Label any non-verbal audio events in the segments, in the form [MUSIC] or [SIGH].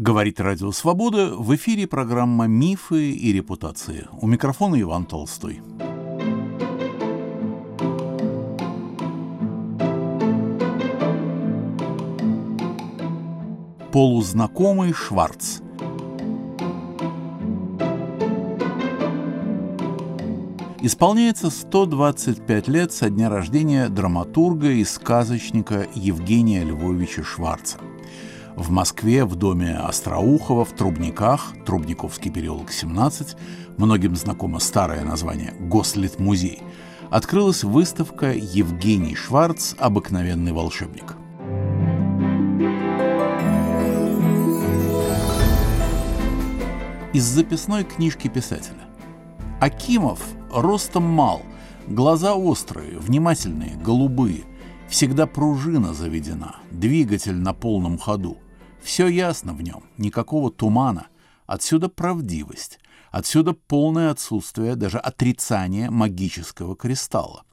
Говорит Радио Свобода. В эфире программа «Мифы и репутации». У микрофона Иван Толстой. Полузнакомый Шварц. Исполняется 125 лет со дня рождения драматурга и сказочника Евгения Львовича Шварца – в Москве в доме Остроухова в Трубниках, Трубниковский переулок 17, многим знакомо старое название Гослитмузей, открылась выставка «Евгений Шварц. Обыкновенный волшебник». Из записной книжки писателя. Акимов ростом мал, глаза острые, внимательные, голубые, всегда пружина заведена, двигатель на полном ходу – все ясно в нем, никакого тумана. Отсюда правдивость, отсюда полное отсутствие, даже отрицание магического кристалла.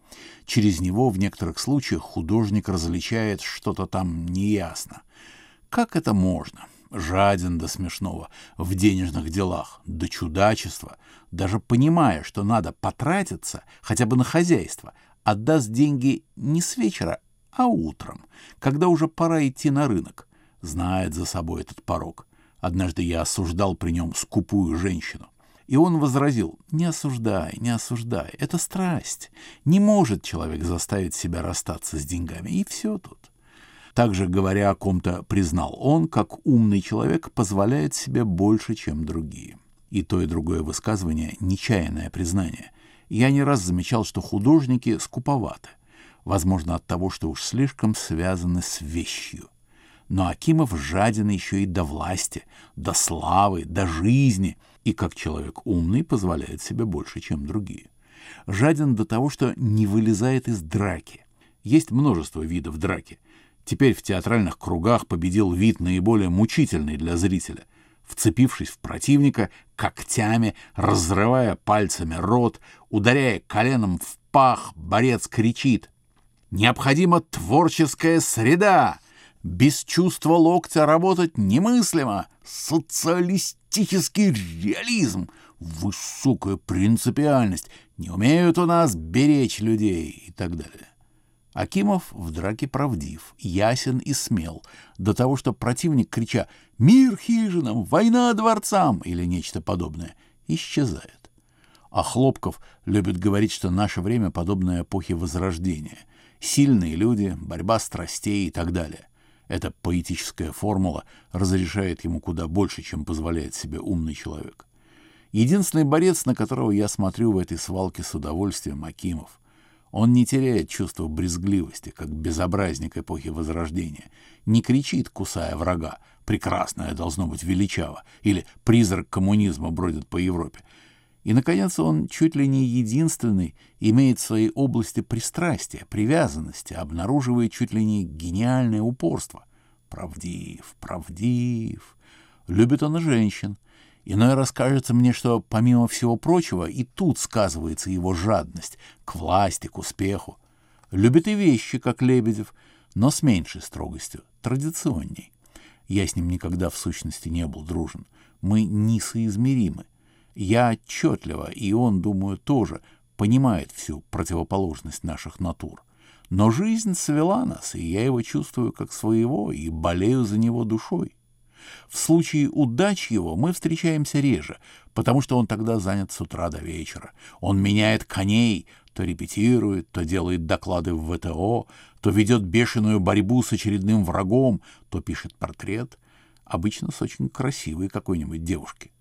Через него в некоторых случаях художник различает что-то там неясно. Как это можно? Жаден до смешного, в денежных делах, до чудачества, даже понимая, что надо потратиться хотя бы на хозяйство, отдаст деньги не с вечера, а утром, когда уже пора идти на рынок знает за собой этот порог. Однажды я осуждал при нем скупую женщину. И он возразил, не осуждай, не осуждай, это страсть. Не может человек заставить себя расстаться с деньгами, и все тут. Также, говоря о ком-то, признал он, как умный человек позволяет себе больше, чем другие. И то, и другое высказывание — нечаянное признание. Я не раз замечал, что художники скуповаты. Возможно, от того, что уж слишком связаны с вещью. Но Акимов жаден еще и до власти, до славы, до жизни, и как человек умный позволяет себе больше, чем другие. Жаден до того, что не вылезает из драки. Есть множество видов драки. Теперь в театральных кругах победил вид наиболее мучительный для зрителя. Вцепившись в противника, когтями, разрывая пальцами рот, ударяя коленом в пах, борец кричит «Необходима творческая среда!» Без чувства локтя работать немыслимо. Социалистический реализм, высокая принципиальность, не умеют у нас беречь людей и так далее. Акимов в драке правдив, ясен и смел, до того, что противник, крича «Мир хижинам! Война дворцам!» или нечто подобное, исчезает. А Хлопков любит говорить, что наше время подобное эпохе Возрождения. Сильные люди, борьба страстей и так далее. Эта поэтическая формула разрешает ему куда больше, чем позволяет себе умный человек. Единственный борец, на которого я смотрю в этой свалке с удовольствием, Акимов. Он не теряет чувства брезгливости, как безобразник эпохи Возрождения, не кричит, кусая врага, «прекрасное должно быть величаво» или «призрак коммунизма бродит по Европе». И, наконец, он чуть ли не единственный имеет в своей области пристрастия, привязанности, обнаруживает чуть ли не гениальное упорство. Правдив, правдив. Любит он и женщин. Иной раз кажется мне, что, помимо всего прочего, и тут сказывается его жадность к власти, к успеху. Любит и вещи, как Лебедев, но с меньшей строгостью, традиционней. Я с ним никогда в сущности не был дружен. Мы несоизмеримы. Я отчетливо, и он, думаю, тоже, понимает всю противоположность наших натур. Но жизнь свела нас, и я его чувствую как своего и болею за него душой. В случае удач его мы встречаемся реже, потому что он тогда занят с утра до вечера. Он меняет коней, то репетирует, то делает доклады в ВТО, то ведет бешеную борьбу с очередным врагом, то пишет портрет, обычно с очень красивой какой-нибудь девушки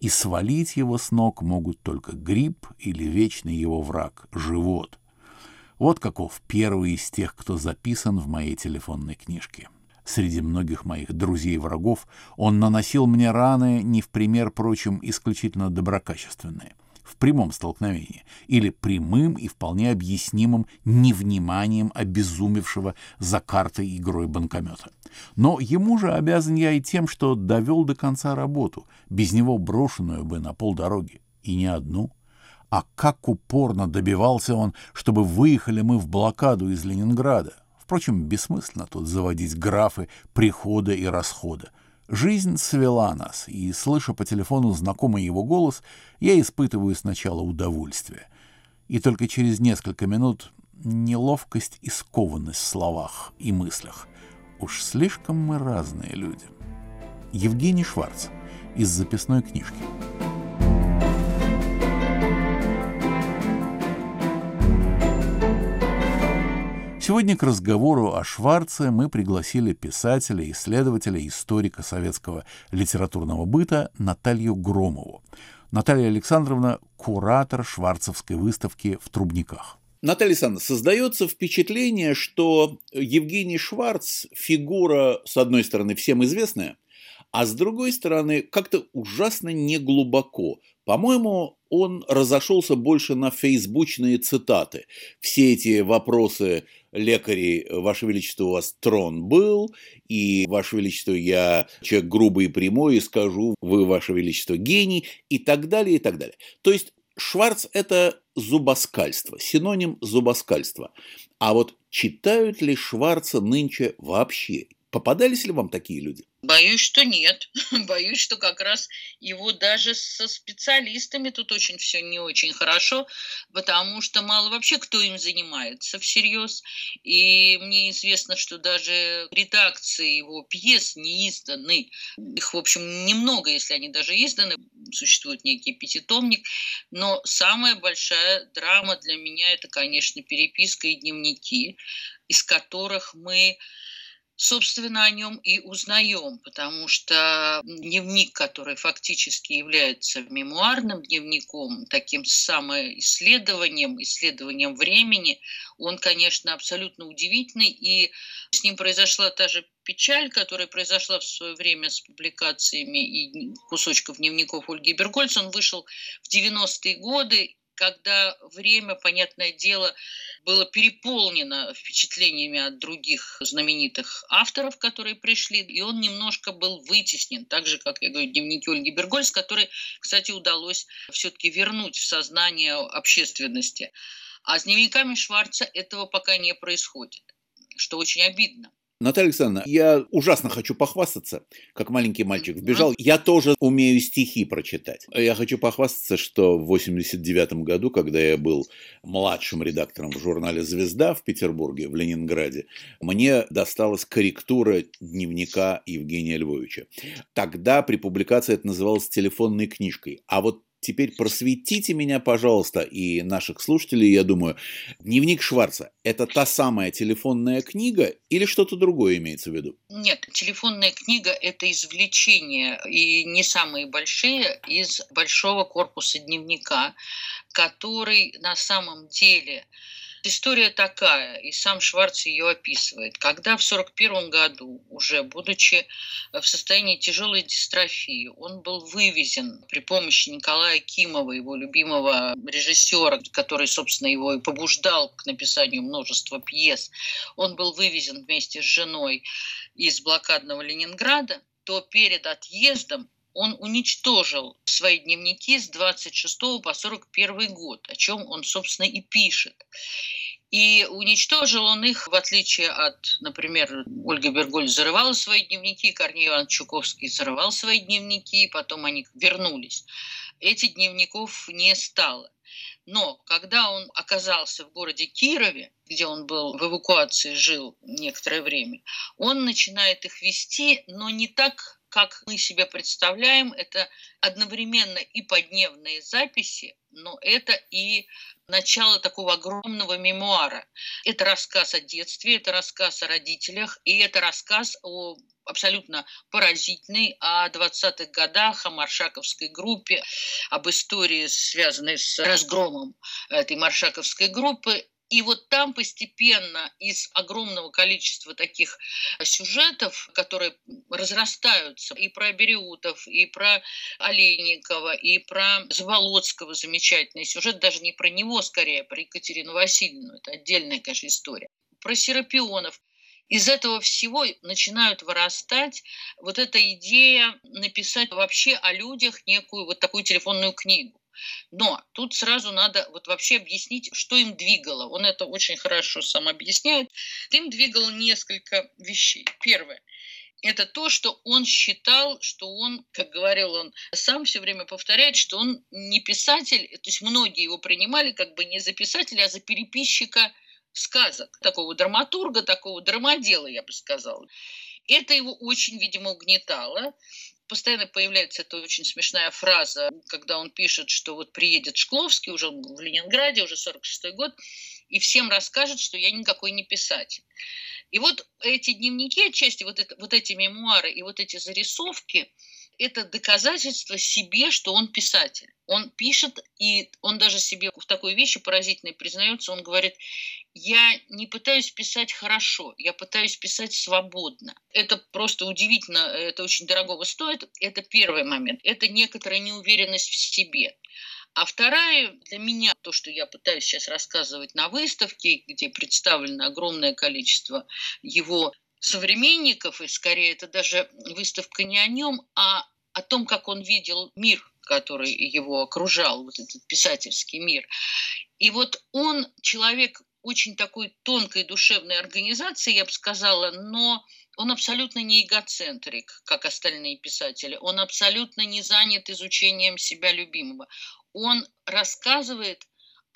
и свалить его с ног могут только грипп или вечный его враг — живот. Вот каков первый из тех, кто записан в моей телефонной книжке. Среди многих моих друзей-врагов он наносил мне раны, не в пример прочим, исключительно доброкачественные — в прямом столкновении или прямым и вполне объяснимым невниманием обезумевшего за картой игрой банкомета. Но ему же обязан я и тем, что довел до конца работу, без него брошенную бы на полдороги, и не одну. А как упорно добивался он, чтобы выехали мы в блокаду из Ленинграда. Впрочем, бессмысленно тут заводить графы прихода и расхода. Жизнь свела нас, и, слыша по телефону знакомый его голос, я испытываю сначала удовольствие. И только через несколько минут неловкость и скованность в словах и мыслях. Уж слишком мы разные люди. Евгений Шварц из записной книжки. Сегодня к разговору о Шварце мы пригласили писателя, исследователя, историка советского литературного быта Наталью Громову. Наталья Александровна – куратор шварцевской выставки в Трубниках. Наталья Александровна, создается впечатление, что Евгений Шварц – фигура, с одной стороны, всем известная, а с другой стороны, как-то ужасно неглубоко. По-моему, он разошелся больше на фейсбучные цитаты. Все эти вопросы лекарей, Ваше Величество, у вас трон был, и, Ваше Величество, я человек грубый и прямой, и скажу, вы, Ваше Величество, гений, и так далее, и так далее. То есть Шварц – это зубоскальство, синоним зубоскальства. А вот читают ли Шварца нынче вообще? Попадались ли вам такие люди? Боюсь, что нет. [LAUGHS] Боюсь, что как раз его даже со специалистами тут очень все не очень хорошо, потому что мало вообще кто им занимается всерьез. И мне известно, что даже редакции его пьес не изданы. Их, в общем, немного, если они даже изданы. Существует некий пятитомник. Но самая большая драма для меня – это, конечно, переписка и дневники, из которых мы собственно, о нем и узнаем, потому что дневник, который фактически является мемуарным дневником, таким самоисследованием, исследованием времени, он, конечно, абсолютно удивительный, и с ним произошла та же печаль, которая произошла в свое время с публикациями и кусочков дневников Ольги Бергольц. Он вышел в 90-е годы, когда время, понятное дело, было переполнено впечатлениями от других знаменитых авторов, которые пришли, и он немножко был вытеснен, так же, как я говорю, дневники Ольги Бергольц, которые, кстати, удалось все-таки вернуть в сознание общественности. А с дневниками Шварца этого пока не происходит, что очень обидно. Наталья Александровна, я ужасно хочу похвастаться, как маленький мальчик вбежал. Я тоже умею стихи прочитать. Я хочу похвастаться, что в 89 году, когда я был младшим редактором в журнале «Звезда» в Петербурге, в Ленинграде, мне досталась корректура дневника Евгения Львовича. Тогда при публикации это называлось телефонной книжкой. А вот Теперь просветите меня, пожалуйста, и наших слушателей, я думаю, дневник Шварца – это та самая телефонная книга или что-то другое имеется в виду? Нет, телефонная книга – это извлечение, и не самые большие, из большого корпуса дневника, который на самом деле История такая, и сам Шварц ее описывает. Когда в 1941 году, уже будучи в состоянии тяжелой дистрофии, он был вывезен при помощи Николая Кимова, его любимого режиссера, который, собственно, его и побуждал к написанию множества пьес, он был вывезен вместе с женой из блокадного Ленинграда, то перед отъездом он уничтожил свои дневники с 26 по 41 год, о чем он, собственно, и пишет. И уничтожил он их, в отличие от, например, Ольга Берголь зарывала свои дневники, Корней Иванович Чуковский зарывал свои дневники, и потом они вернулись. Этих дневников не стало. Но когда он оказался в городе Кирове, где он был в эвакуации, жил некоторое время, он начинает их вести, но не так как мы себе представляем, это одновременно и подневные записи, но это и начало такого огромного мемуара. Это рассказ о детстве, это рассказ о родителях, и это рассказ о абсолютно поразительный о 20-х годах, о маршаковской группе, об истории, связанной с разгромом этой маршаковской группы. И вот там постепенно из огромного количества таких сюжетов, которые разрастаются, и про Бериутов, и про Олейникова, и про Заволоцкого замечательный сюжет, даже не про него скорее, а про Екатерину Васильевну, это отдельная, конечно, история. Про Серапионов. Из этого всего начинают вырастать вот эта идея написать вообще о людях некую вот такую телефонную книгу. Но тут сразу надо вот вообще объяснить, что им двигало. Он это очень хорошо сам объясняет. Им двигало несколько вещей. Первое. это то, что он считал, что он, как говорил он, сам все время повторяет, что он не писатель, то есть многие его принимали как бы не за писателя, а за переписчика сказок, такого драматурга, такого драмодела, я бы сказала. Это его очень, видимо, угнетало. Постоянно появляется эта очень смешная фраза, когда он пишет, что вот приедет Шкловский уже в Ленинграде, уже 46-й год, и всем расскажет, что я никакой не писатель. И вот эти дневники отчасти, вот, это, вот эти мемуары и вот эти зарисовки, это доказательство себе, что он писатель. Он пишет, и он даже себе в такой вещи поразительной признается, он говорит, я не пытаюсь писать хорошо, я пытаюсь писать свободно. Это просто удивительно, это очень дорогого стоит. Это первый момент. Это некоторая неуверенность в себе. А вторая для меня, то, что я пытаюсь сейчас рассказывать на выставке, где представлено огромное количество его современников, и скорее это даже выставка не о нем, а о том, как он видел мир, который его окружал, вот этот писательский мир. И вот он человек очень такой тонкой душевной организации, я бы сказала, но он абсолютно не эгоцентрик, как остальные писатели. Он абсолютно не занят изучением себя любимого. Он рассказывает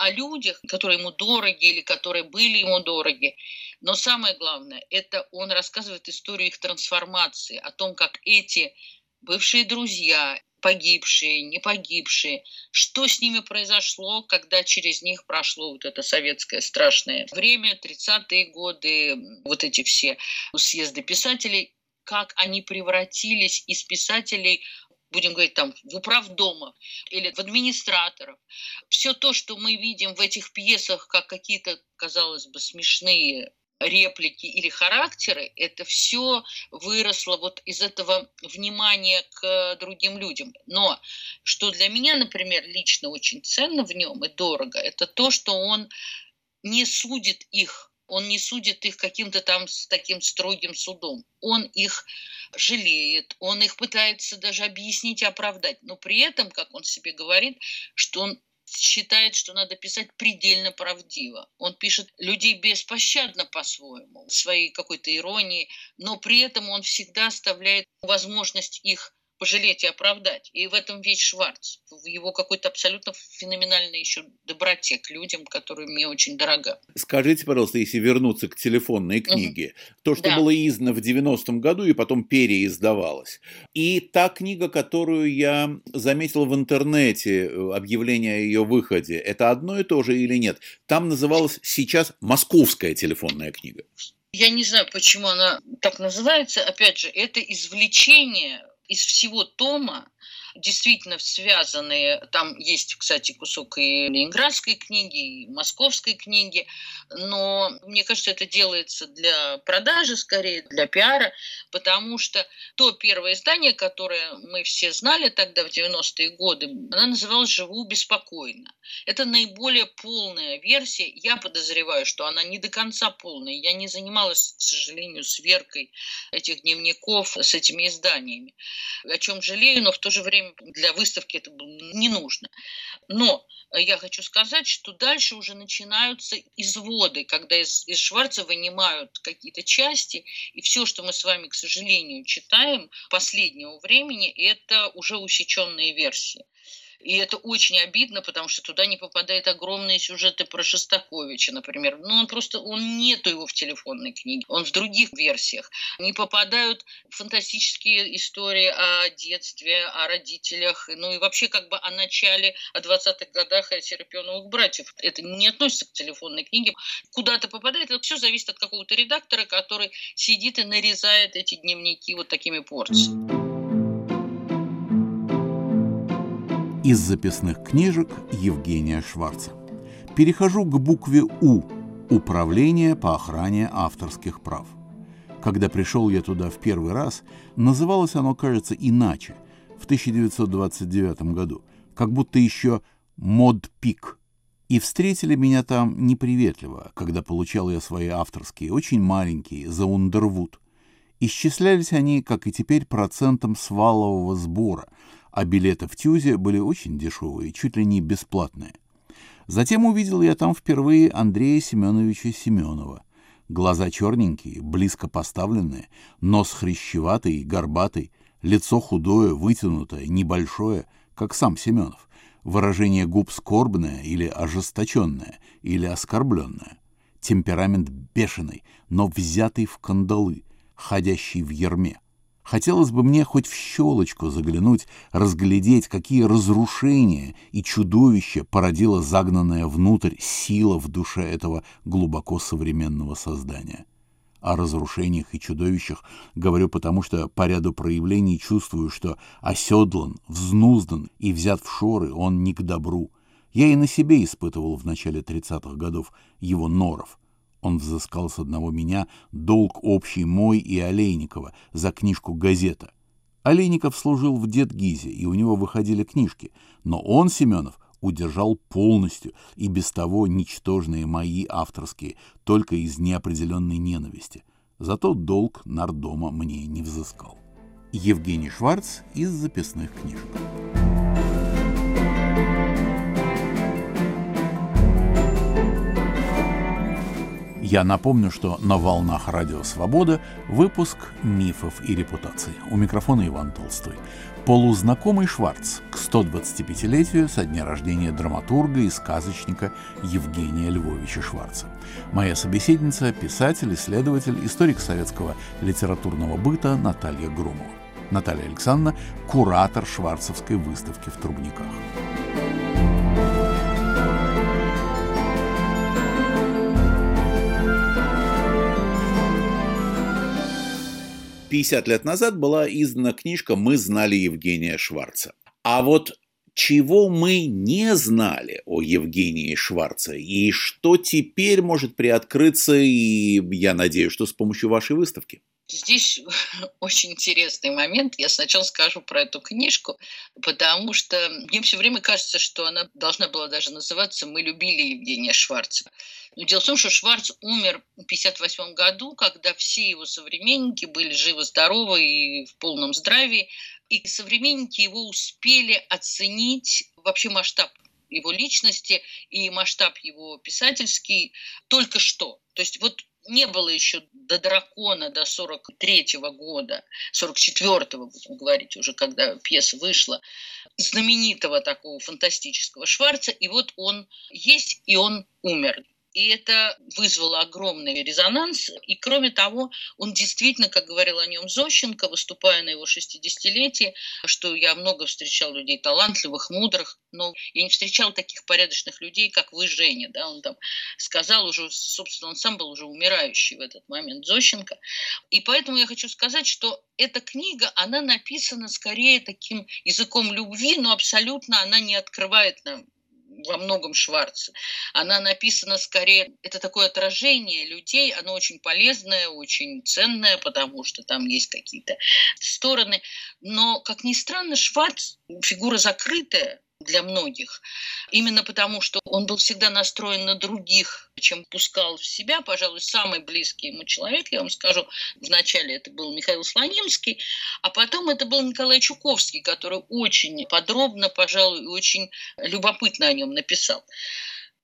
о людях, которые ему дороги или которые были ему дороги. Но самое главное, это он рассказывает историю их трансформации, о том, как эти бывшие друзья, погибшие, не погибшие, что с ними произошло, когда через них прошло вот это советское страшное время, 30-е годы, вот эти все съезды писателей, как они превратились из писателей будем говорить, там, в управдома или в администраторов. Все то, что мы видим в этих пьесах, как какие-то, казалось бы, смешные реплики или характеры, это все выросло вот из этого внимания к другим людям. Но что для меня, например, лично очень ценно в нем и дорого, это то, что он не судит их он не судит их каким-то там с таким строгим судом. Он их жалеет, он их пытается даже объяснить и оправдать. Но при этом, как он себе говорит, что он считает, что надо писать предельно правдиво. Он пишет людей беспощадно по-своему, своей какой-то иронии, но при этом он всегда оставляет возможность их пожалеть и оправдать. И в этом весь Шварц, в его какой-то абсолютно феноменальной еще доброте к людям, которая мне очень дорога. Скажите, пожалуйста, если вернуться к телефонной книге, угу. то, что да. было издано в 90-м году и потом переиздавалось, и та книга, которую я заметил в интернете, э, объявление о ее выходе, это одно и то же или нет? Там называлась сейчас «Московская телефонная книга». Я не знаю, почему она так называется. Опять же, это извлечение из всего тома действительно связанные. Там есть, кстати, кусок и ленинградской книги, и московской книги, но мне кажется, это делается для продажи скорее, для пиара, потому что то первое издание, которое мы все знали тогда, в 90-е годы, она называлась «Живу беспокойно». Это наиболее полная версия. Я подозреваю, что она не до конца полная. Я не занималась, к сожалению, сверкой этих дневников с этими изданиями. О чем жалею, но в то же время время для выставки это было не нужно. Но я хочу сказать, что дальше уже начинаются изводы, когда из, из Шварца вынимают какие-то части, и все, что мы с вами, к сожалению, читаем последнего времени, это уже усеченные версии. И это очень обидно, потому что туда не попадают огромные сюжеты про Шостаковича, например. Ну, он просто, он нету его в телефонной книге, он в других версиях. Не попадают фантастические истории о детстве, о родителях, ну и вообще как бы о начале, о 20-х годах о Серапионовых братьев. Это не относится к телефонной книге. Куда-то попадает, это все зависит от какого-то редактора, который сидит и нарезает эти дневники вот такими порциями. Из записных книжек Евгения Шварца. Перехожу к букве «У» – Управление по охране авторских прав. Когда пришел я туда в первый раз, называлось оно, кажется, иначе, в 1929 году, как будто еще «Модпик». И встретили меня там неприветливо, когда получал я свои авторские, очень маленькие, за Ундервуд. Исчислялись они, как и теперь, процентом с валового сбора – а билеты в Тюзе были очень дешевые, чуть ли не бесплатные. Затем увидел я там впервые Андрея Семеновича Семенова. Глаза черненькие, близко поставленные, нос хрящеватый и горбатый, лицо худое, вытянутое, небольшое, как сам Семенов. Выражение губ скорбное или ожесточенное, или оскорбленное. Темперамент бешеный, но взятый в кандалы, ходящий в ерме. Хотелось бы мне хоть в щелочку заглянуть, разглядеть, какие разрушения и чудовища породила загнанная внутрь сила в душе этого глубоко современного создания. О разрушениях и чудовищах говорю потому, что по ряду проявлений чувствую, что оседлан, взнуздан и взят в шоры он не к добру. Я и на себе испытывал в начале 30-х годов его норов. Он взыскал с одного меня долг общий мой и Олейникова за книжку «Газета». Олейников служил в Дед-Гизе, и у него выходили книжки, но он, Семенов, удержал полностью и без того ничтожные мои авторские, только из неопределенной ненависти. Зато долг нардома мне не взыскал. Евгений Шварц из записных книжек. Я напомню, что на волнах Радио Свобода выпуск «Мифов и репутаций». У микрофона Иван Толстой. Полузнакомый Шварц к 125-летию со дня рождения драматурга и сказочника Евгения Львовича Шварца. Моя собеседница – писатель, исследователь, историк советского литературного быта Наталья Грумова. Наталья Александровна – куратор Шварцевской выставки в Трубниках. 50 лет назад была издана книжка «Мы знали Евгения Шварца». А вот чего мы не знали о Евгении Шварце и что теперь может приоткрыться, и я надеюсь, что с помощью вашей выставки? Здесь [LAUGHS] очень интересный момент. Я сначала скажу про эту книжку, потому что мне все время кажется, что она должна была даже называться «Мы любили Евгения Шварца». Но дело в том, что Шварц умер в 1958 году, когда все его современники были живы-здоровы и в полном здравии, и современники его успели оценить вообще масштаб его личности и масштаб его писательский только что. То есть вот не было еще до дракона до 43-го года, 44-го, будем говорить, уже когда пьеса вышла, знаменитого такого фантастического Шварца, и вот он есть, и он умер. И это вызвало огромный резонанс. И кроме того, он действительно, как говорил о нем Зощенко, выступая на его 60-летие, что я много встречал людей талантливых, мудрых, но я не встречал таких порядочных людей, как вы, Женя. Да? Он там сказал уже, собственно, он сам был уже умирающий в этот момент, Зощенко. И поэтому я хочу сказать, что эта книга, она написана скорее таким языком любви, но абсолютно она не открывает нам во многом Шварц. Она написана скорее, это такое отражение людей, оно очень полезное, очень ценное, потому что там есть какие-то стороны. Но, как ни странно, Шварц фигура закрытая, для многих. Именно потому, что он был всегда настроен на других, чем пускал в себя. Пожалуй, самый близкий ему человек, я вам скажу, вначале это был Михаил Слонимский, а потом это был Николай Чуковский, который очень подробно, пожалуй, очень любопытно о нем написал.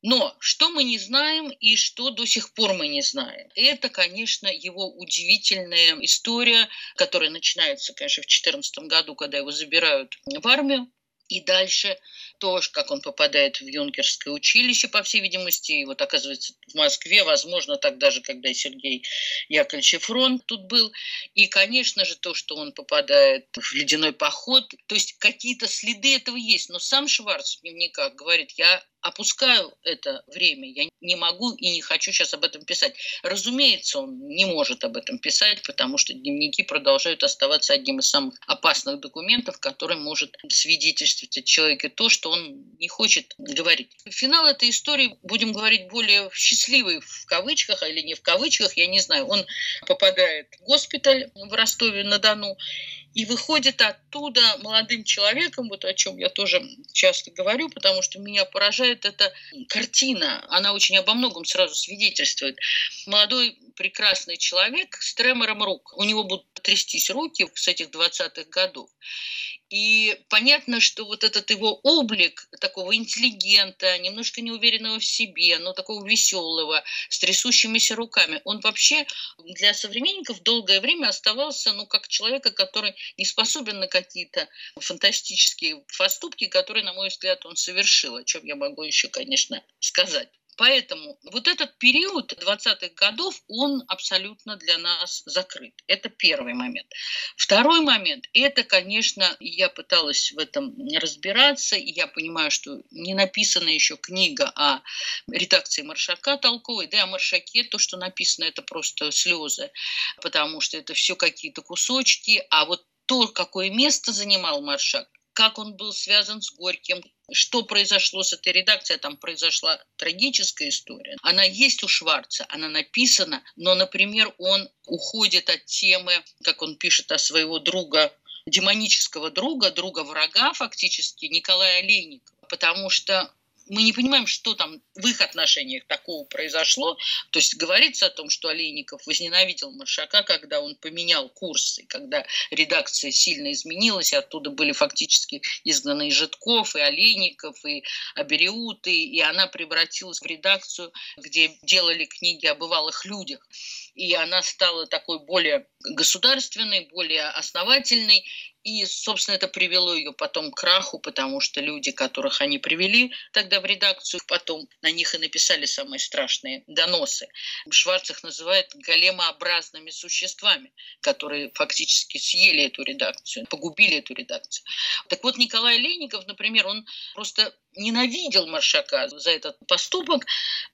Но что мы не знаем и что до сих пор мы не знаем, это, конечно, его удивительная история, которая начинается, конечно, в 2014 году, когда его забирают в армию. И дальше то, как он попадает в юнкерское училище, по всей видимости, и вот оказывается в Москве, возможно, тогда же, когда Сергей Яковлевич Фронт тут был. И, конечно же, то, что он попадает в ледяной поход. То есть какие-то следы этого есть. Но сам Шварц в дневниках говорит, я опускаю это время. Я не могу и не хочу сейчас об этом писать. Разумеется, он не может об этом писать, потому что дневники продолжают оставаться одним из самых опасных документов, который может свидетельствовать о человеке то, что он не хочет говорить. Финал этой истории, будем говорить, более счастливый в кавычках или не в кавычках, я не знаю. Он попадает в госпиталь в Ростове-на-Дону, и выходит оттуда молодым человеком, вот о чем я тоже часто говорю, потому что меня поражает эта картина, она очень обо многом сразу свидетельствует. Молодой прекрасный человек с тремором рук. У него будут трястись руки с этих 20-х годов. И понятно, что вот этот его облик такого интеллигента, немножко неуверенного в себе, но такого веселого, с трясущимися руками, он вообще для современников долгое время оставался, ну, как человека, который не способен на какие-то фантастические поступки, которые, на мой взгляд, он совершил, о чем я могу еще, конечно, сказать. Поэтому вот этот период 20-х годов, он абсолютно для нас закрыт. Это первый момент. Второй момент, это, конечно, я пыталась в этом разбираться, и я понимаю, что не написана еще книга о редакции Маршака толковой, да, о Маршаке, то, что написано, это просто слезы, потому что это все какие-то кусочки, а вот то, какое место занимал Маршак, как он был связан с Горьким, что произошло с этой редакцией, там произошла трагическая история. Она есть у Шварца, она написана, но, например, он уходит от темы, как он пишет о своего друга, демонического друга, друга врага фактически, Николая Олейникова, потому что мы не понимаем, что там в их отношениях такого произошло. То есть говорится о том, что Олейников возненавидел Маршака, когда он поменял курсы, когда редакция сильно изменилась, и оттуда были фактически изгнаны и Житков, и Олейников, и Абериуты, и она превратилась в редакцию, где делали книги о бывалых людях. И она стала такой более государственной, более основательной, и, собственно, это привело ее потом к краху, потому что люди, которых они привели тогда в редакцию, потом на них и написали самые страшные доносы. Шварц их называет големообразными существами, которые фактически съели эту редакцию, погубили эту редакцию. Так вот, Николай Леников, например, он просто ненавидел Маршака за этот поступок,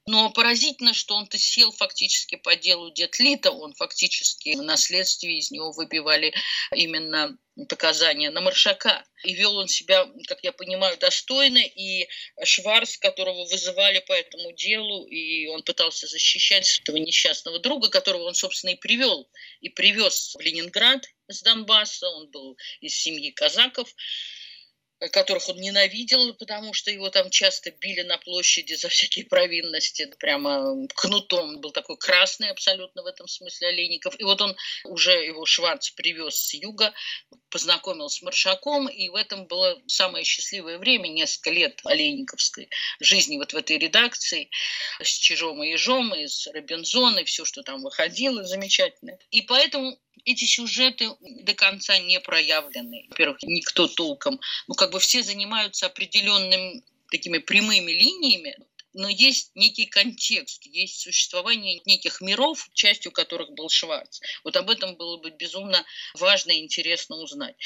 но поразительно, что он-то сел фактически по делу Детлита, он фактически на следствии из него выбивали именно показания на Маршака. И вел он себя, как я понимаю, достойно, и Шварц, которого вызывали по этому делу, и он пытался защищать этого несчастного друга, которого он, собственно, и привел, и привез в Ленинград с Донбасса, он был из семьи казаков, которых он ненавидел, потому что его там часто били на площади за всякие провинности, прямо кнутом. Был такой красный абсолютно в этом смысле Олейников. И вот он уже его Шварц привез с юга, познакомил с Маршаком, и в этом было самое счастливое время, несколько лет Олейниковской жизни вот в этой редакции с Чижом и Ежом, и с Робинзон, и все, что там выходило, замечательно. И поэтому эти сюжеты до конца не проявлены. Во-первых, никто толком, ну как бы все занимаются определенными такими прямыми линиями, но есть некий контекст, есть существование неких миров, частью которых был Шварц. Вот об этом было бы безумно важно и интересно узнать.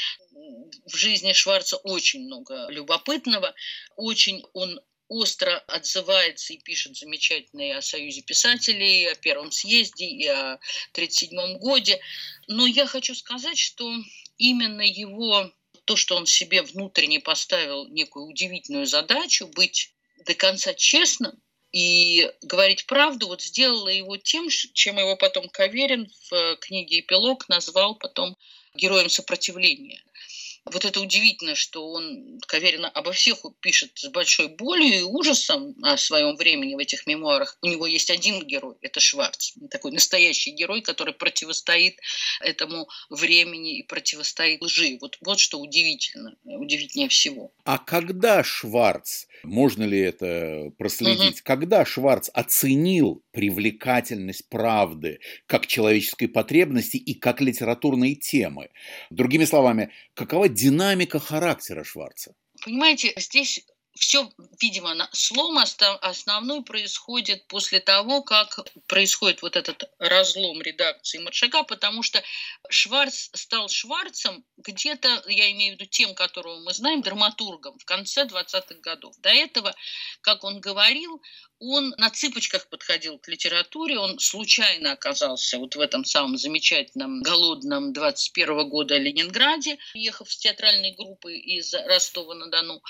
В жизни Шварца очень много любопытного, очень он остро отзывается и пишет замечательные о Союзе писателей, о Первом съезде и о 1937 годе. Но я хочу сказать, что именно его то, что он себе внутренне поставил некую удивительную задачу быть до конца честным и говорить правду, вот сделало его тем, чем его потом Каверин в книге «Эпилог» назвал потом героем сопротивления. Вот это удивительно, что он, Каверин, обо всех пишет с большой болью и ужасом о своем времени в этих мемуарах. У него есть один герой, это Шварц. Такой настоящий герой, который противостоит этому времени и противостоит лжи. Вот, вот что удивительно, удивительнее всего. А когда Шварц, можно ли это проследить, угу. когда Шварц оценил привлекательность правды как человеческой потребности и как литературной темы? Другими словами, какова динамика характера Шварца? Понимаете, здесь все, видимо, слом основной происходит после того, как происходит вот этот разлом редакции Маршака, потому что Шварц стал Шварцем где-то, я имею в виду тем, которого мы знаем, драматургом в конце 20-х годов. До этого, как он говорил, он на цыпочках подходил к литературе, он случайно оказался вот в этом самом замечательном голодном 21 года Ленинграде, ехав с театральной группы из Ростова-на-Дону.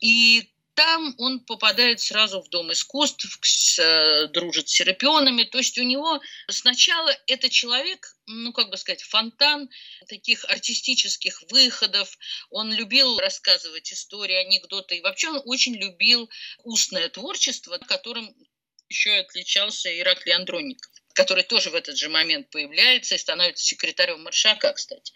И там он попадает сразу в Дом искусств, с, дружит с серапионами. То есть у него сначала это человек, ну, как бы сказать, фонтан таких артистических выходов. Он любил рассказывать истории, анекдоты. И вообще он очень любил устное творчество, которым еще и отличался Ираклий Андроников который тоже в этот же момент появляется и становится секретарем Маршака, кстати.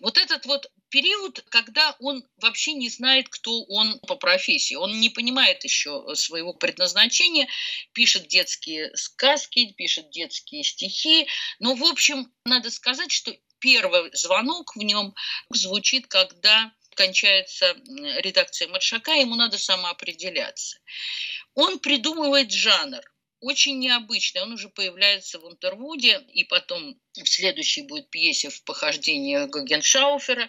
Вот этот вот период, когда он вообще не знает, кто он по профессии. Он не понимает еще своего предназначения, пишет детские сказки, пишет детские стихи. Но, в общем, надо сказать, что первый звонок в нем звучит, когда кончается редакция Маршака, ему надо самоопределяться. Он придумывает жанр, очень необычный. Он уже появляется в Унтервуде, и потом в следующей будет пьесе в похождениях Гогеншауфера.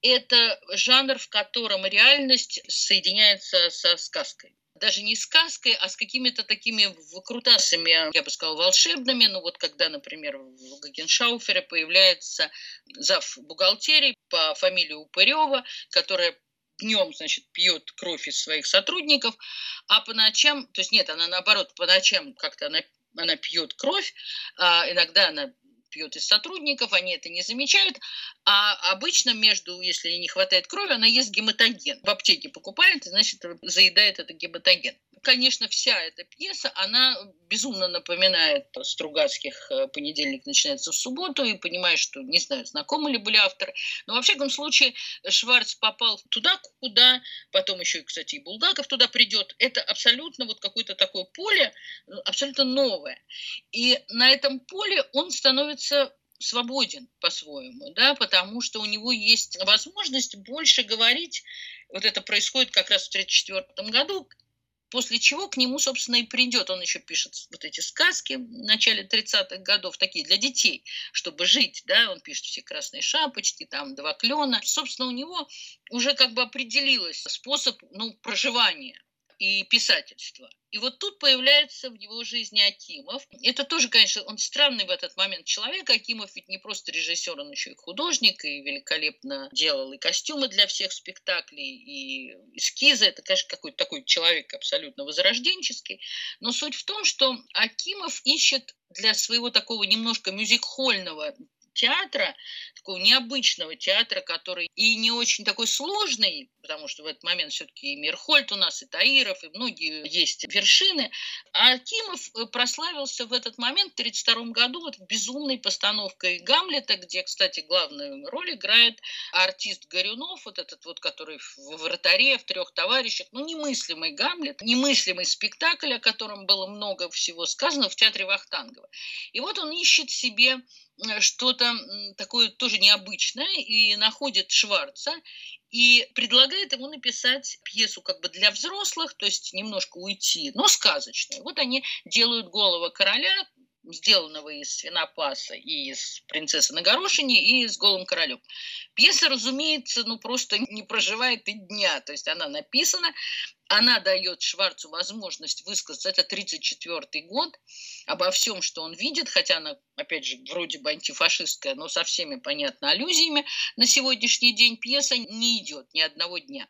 Это жанр, в котором реальность соединяется со сказкой даже не сказкой, а с какими-то такими выкрутасами, я бы сказала, волшебными. Ну вот когда, например, в Гагеншауфере появляется зав бухгалтерии по фамилии Упырева, которая днем, значит, пьет кровь из своих сотрудников, а по ночам, то есть нет, она наоборот, по ночам как-то она она пьет кровь, а иногда она пьет из сотрудников, они это не замечают, а обычно между, если не хватает крови, она ест гематоген. В аптеке покупает, значит, заедает это гематоген конечно, вся эта пьеса, она безумно напоминает Стругацких э, «Понедельник начинается в субботу», и понимаешь, что, не знаю, знакомы ли были авторы, но во всяком случае Шварц попал туда, куда, потом еще, кстати, и Булгаков туда придет. Это абсолютно вот какое-то такое поле, э, абсолютно новое. И на этом поле он становится свободен по-своему, да, потому что у него есть возможность больше говорить. Вот это происходит как раз в 1934 году, После чего к нему, собственно, и придет. Он еще пишет вот эти сказки в начале 30-х годов, такие для детей, чтобы жить. Да? Он пишет все красные шапочки, там два клена. Собственно, у него уже как бы определилось способ ну, проживания и писательства. И вот тут появляется в его жизни Акимов. Это тоже, конечно, он странный в этот момент человек. Акимов ведь не просто режиссер, он еще и художник, и великолепно делал и костюмы для всех спектаклей, и эскизы. Это, конечно, какой-то такой человек абсолютно возрожденческий. Но суть в том, что Акимов ищет для своего такого немножко мюзик-хольного театра, такого необычного театра, который и не очень такой сложный, потому что в этот момент все-таки и Мирхольд у нас, и Таиров, и многие есть вершины. А Кимов э, прославился в этот момент, в 1932 году, вот безумной постановкой Гамлета, где, кстати, главную роль играет артист Горюнов, вот этот вот, который в «Вратаре», в «Трех товарищах», ну, немыслимый Гамлет, немыслимый спектакль, о котором было много всего сказано в театре Вахтангова. И вот он ищет себе что-то такое тоже необычное и находит Шварца и предлагает ему написать пьесу как бы для взрослых, то есть немножко уйти, но сказочную. Вот они делают «Голова короля», сделанного из свинопаса и из «Принцессы на горошине», и с «Голым королем». Пьеса, разумеется, ну просто не проживает и дня, то есть она написана, она дает Шварцу возможность высказаться, это 1934 год, обо всем, что он видит, хотя она, опять же, вроде бы антифашистская, но со всеми, понятно, аллюзиями. На сегодняшний день пьеса не идет ни одного дня.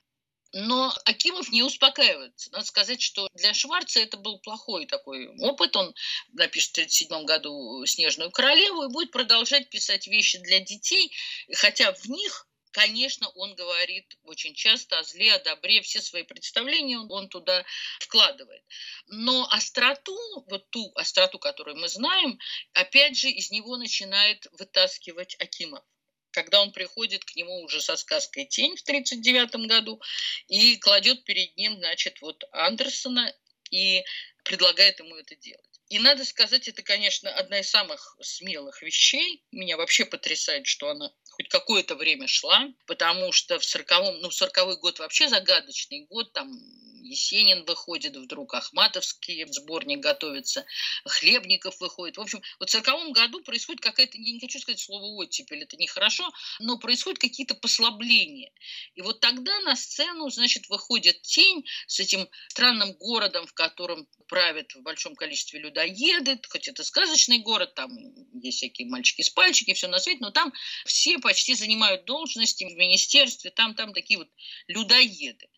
Но Акимов не успокаивается. Надо сказать, что для Шварца это был плохой такой опыт. Он напишет в 1937 году «Снежную королеву» и будет продолжать писать вещи для детей, хотя в них конечно, он говорит очень часто о зле, о добре, все свои представления он туда вкладывает. Но остроту, вот ту остроту, которую мы знаем, опять же, из него начинает вытаскивать Акимов когда он приходит к нему уже со сказкой «Тень» в 1939 году и кладет перед ним, значит, вот Андерсона и предлагает ему это делать. И надо сказать, это, конечно, одна из самых смелых вещей. Меня вообще потрясает, что она хоть какое-то время шла, потому что в 40-м, ну, 40 год вообще загадочный год, там Есенин выходит вдруг, Ахматовский сборник готовится, Хлебников выходит. В общем, вот в 40 году происходит какая-то, я не хочу сказать слово оттепель, это нехорошо, но происходят какие-то послабления. И вот тогда на сцену, значит, выходит тень с этим странным городом, в котором правят в большом количестве людоеды, хоть это сказочный город, там есть всякие мальчики с пальчики, все на свете, но там все почти занимают должности в министерстве, там, там такие вот людоеды.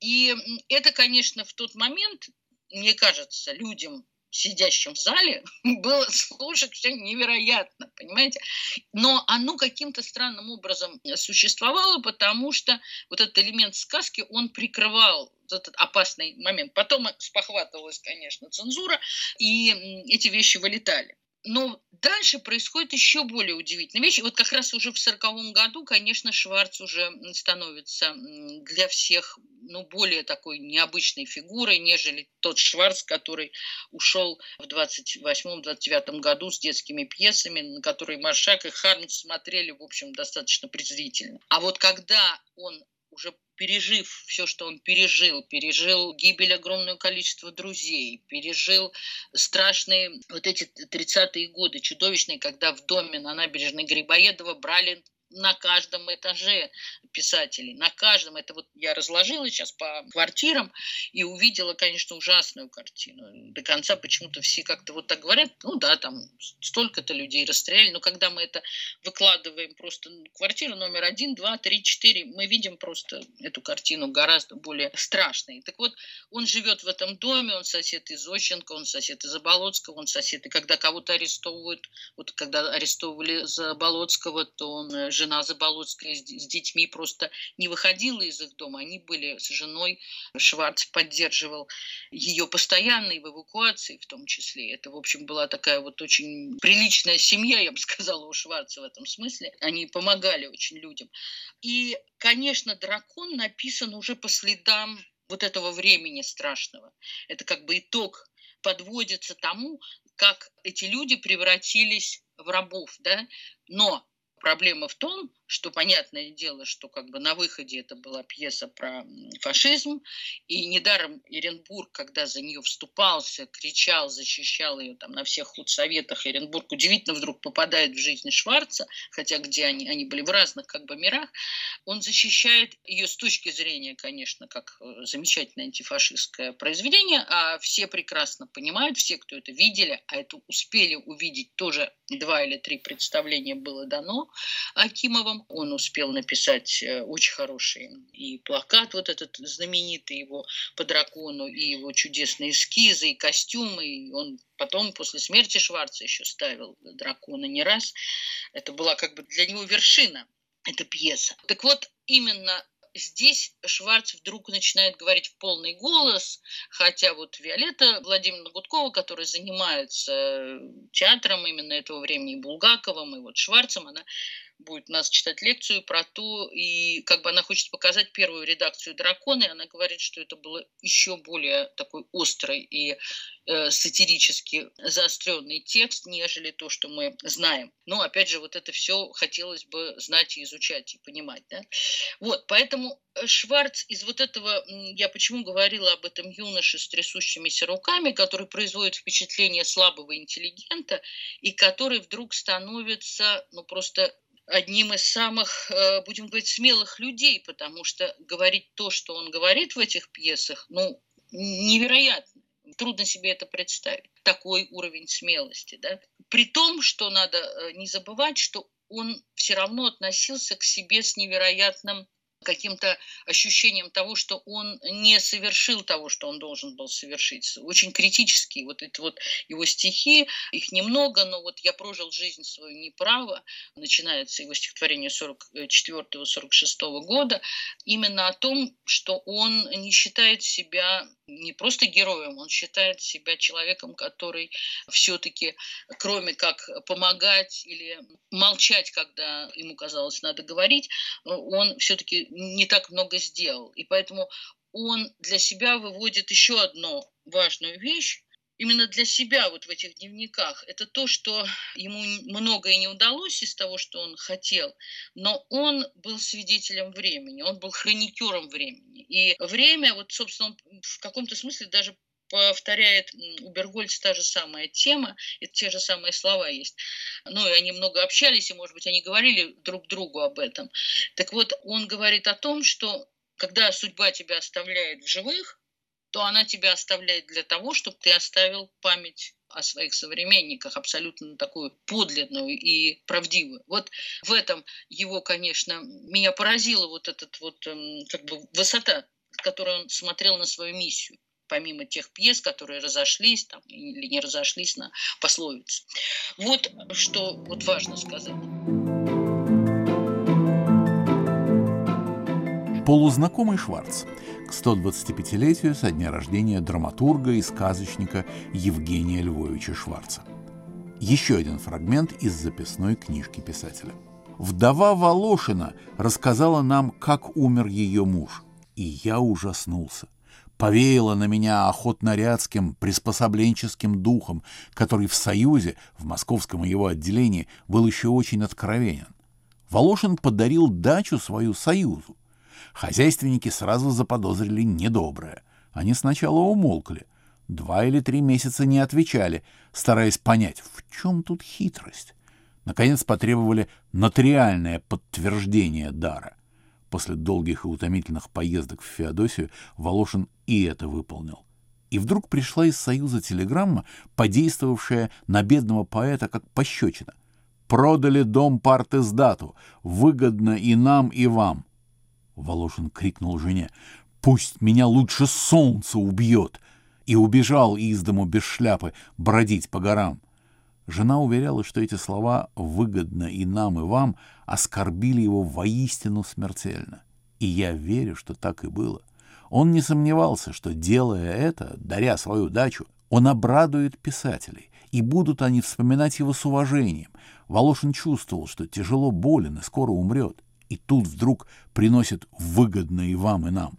И это, конечно, в тот момент, мне кажется, людям, сидящим в зале, [LAUGHS] было слушать все невероятно, понимаете? Но оно каким-то странным образом существовало, потому что вот этот элемент сказки, он прикрывал этот опасный момент. Потом спохватывалась, конечно, цензура, и эти вещи вылетали. Но дальше происходит еще более удивительная вещь. Вот как раз уже в сороковом году, конечно, Шварц уже становится для всех ну, более такой необычной фигурой, нежели тот Шварц, который ушел в 28-29 году с детскими пьесами, на которые Маршак и Хармс смотрели, в общем, достаточно презрительно. А вот когда он уже пережив все, что он пережил, пережил гибель огромного количества друзей, пережил страшные вот эти 30-е годы, чудовищные, когда в доме на набережной Грибоедова брали на каждом этаже писателей, на каждом. Это вот я разложила сейчас по квартирам и увидела, конечно, ужасную картину. До конца почему-то все как-то вот так говорят, ну да, там столько-то людей расстреляли, но когда мы это выкладываем просто квартиру номер один, два, три, четыре, мы видим просто эту картину гораздо более страшной. Так вот, он живет в этом доме, он сосед из Ощенко, он сосед из Заболоцкого, он сосед, и когда кого-то арестовывают, вот когда арестовывали Заболоцкого, то он жил жена Заболоцкая с, с детьми просто не выходила из их дома. Они были с женой. Шварц поддерживал ее постоянно и в эвакуации в том числе. Это, в общем, была такая вот очень приличная семья, я бы сказала, у Шварца в этом смысле. Они помогали очень людям. И, конечно, «Дракон» написан уже по следам вот этого времени страшного. Это как бы итог подводится тому, как эти люди превратились в рабов, да, но Проблема в том, что понятное дело, что как бы на выходе это была пьеса про фашизм, и недаром Эренбург, когда за нее вступался, кричал, защищал ее там на всех худсоветах, Эренбург удивительно вдруг попадает в жизнь Шварца, хотя где они, они были в разных как бы мирах, он защищает ее с точки зрения, конечно, как э, замечательное антифашистское произведение, а все прекрасно понимают, все, кто это видели, а это успели увидеть тоже два или три представления было дано Акимовым, он успел написать э, очень хороший и плакат вот этот знаменитый его по дракону, и его чудесные эскизы, и костюмы. И он потом, после смерти Шварца, еще ставил дракона не раз. Это была как бы для него вершина, эта пьеса. Так вот, именно здесь Шварц вдруг начинает говорить в полный голос, хотя вот Виолетта Владимировна Гудкова, которая занимается театром именно этого времени, и Булгаковым, и вот Шварцем, она будет нас читать лекцию про то, и как бы она хочет показать первую редакцию «Дракона», и она говорит, что это было еще более такой острый и э, сатирически заостренный текст, нежели то, что мы знаем. Но, опять же, вот это все хотелось бы знать и изучать, и понимать. Да? Вот, поэтому Шварц из вот этого, я почему говорила об этом юноше с трясущимися руками, который производит впечатление слабого интеллигента, и который вдруг становится, ну, просто одним из самых, э, будем говорить, смелых людей, потому что говорить то, что он говорит в этих пьесах, ну, невероятно. Трудно себе это представить. Такой уровень смелости. Да? При том, что надо э, не забывать, что он все равно относился к себе с невероятным каким-то ощущением того, что он не совершил того, что он должен был совершить. Очень критические вот эти вот его стихи, их немного, но вот я прожил жизнь свою неправо, начинается его стихотворение 44-46 года, именно о том, что он не считает себя не просто героем, он считает себя человеком, который все-таки, кроме как помогать или молчать, когда ему казалось надо говорить, он все-таки не так много сделал. И поэтому он для себя выводит еще одну важную вещь, именно для себя вот в этих дневниках, это то, что ему многое не удалось из того, что он хотел, но он был свидетелем времени, он был хроникером времени. И время, вот, собственно, в каком-то смысле даже повторяет у Бергольца та же самая тема, это те же самые слова есть. Ну, и они много общались, и, может быть, они говорили друг другу об этом. Так вот, он говорит о том, что когда судьба тебя оставляет в живых, то она тебя оставляет для того, чтобы ты оставил память о своих современниках, абсолютно такую подлинную и правдивую. Вот в этом его, конечно, меня поразила вот этот вот эм, как бы высота, с которой он смотрел на свою миссию помимо тех пьес, которые разошлись там, или не разошлись на пословицы. Вот что вот важно сказать. Полузнакомый Шварц к 125-летию со дня рождения драматурга и сказочника Евгения Львовича Шварца. Еще один фрагмент из записной книжки писателя. Вдова Волошина рассказала нам, как умер ее муж. И я ужаснулся. Повеяло на меня охотнорядским приспособленческим духом, который в Союзе, в московском его отделении, был еще очень откровенен. Волошин подарил дачу свою Союзу. Хозяйственники сразу заподозрили недоброе. Они сначала умолкли. Два или три месяца не отвечали, стараясь понять, в чем тут хитрость. Наконец потребовали нотариальное подтверждение дара. После долгих и утомительных поездок в Феодосию Волошин и это выполнил. И вдруг пришла из Союза телеграмма, подействовавшая на бедного поэта как пощечина. «Продали дом партиздату. Выгодно и нам, и вам». Волошин крикнул жене. «Пусть меня лучше солнце убьет!» и убежал из дому без шляпы бродить по горам. Жена уверяла, что эти слова «выгодно и нам, и вам» оскорбили его воистину смертельно. И я верю, что так и было. Он не сомневался, что, делая это, даря свою дачу, он обрадует писателей, и будут они вспоминать его с уважением. Волошин чувствовал, что тяжело болен и скоро умрет, и тут вдруг приносит выгодно и вам, и нам.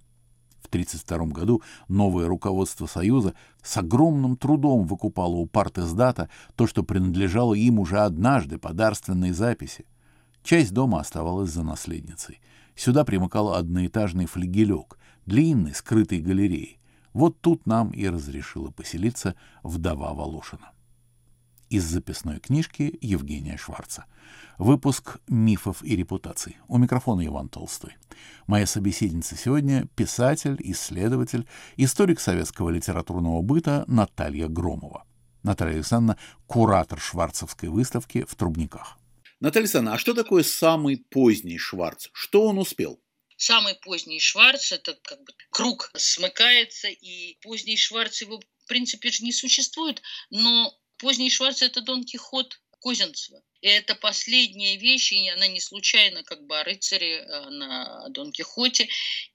1932 году новое руководство Союза с огромным трудом выкупало у партиздата то, что принадлежало им уже однажды по дарственной записи. Часть дома оставалась за наследницей. Сюда примыкал одноэтажный флигелек, длинный, скрытый галереей. Вот тут нам и разрешила поселиться вдова Волошина из записной книжки Евгения Шварца. Выпуск «Мифов и репутаций». У микрофона Иван Толстой. Моя собеседница сегодня – писатель, исследователь, историк советского литературного быта Наталья Громова. Наталья Александровна – куратор шварцевской выставки в Трубниках. Наталья Александровна, а что такое самый поздний Шварц? Что он успел? Самый поздний Шварц – это как бы круг смыкается, и поздний Шварц его в принципе же не существует, но Поздний Шварц – это Дон Кихот Козинцева. И это последняя вещь, и она не случайно как бы о рыцаре, а на Дон Кихоте.